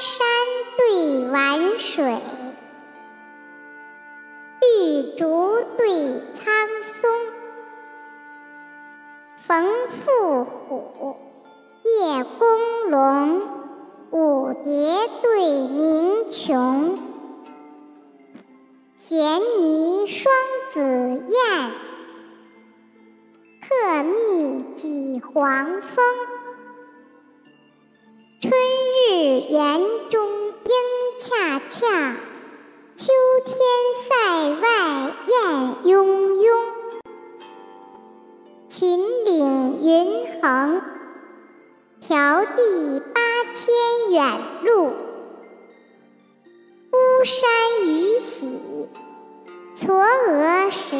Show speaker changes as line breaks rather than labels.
山对晚水，绿竹对苍松。冯妇虎，叶公龙，舞蝶对鸣琼。衔泥双子燕，鹤幂几黄蜂。园中莺恰恰，秋天塞外雁雍雍。秦岭云横，迢递八千远路。巫山雨洗，嵯峨石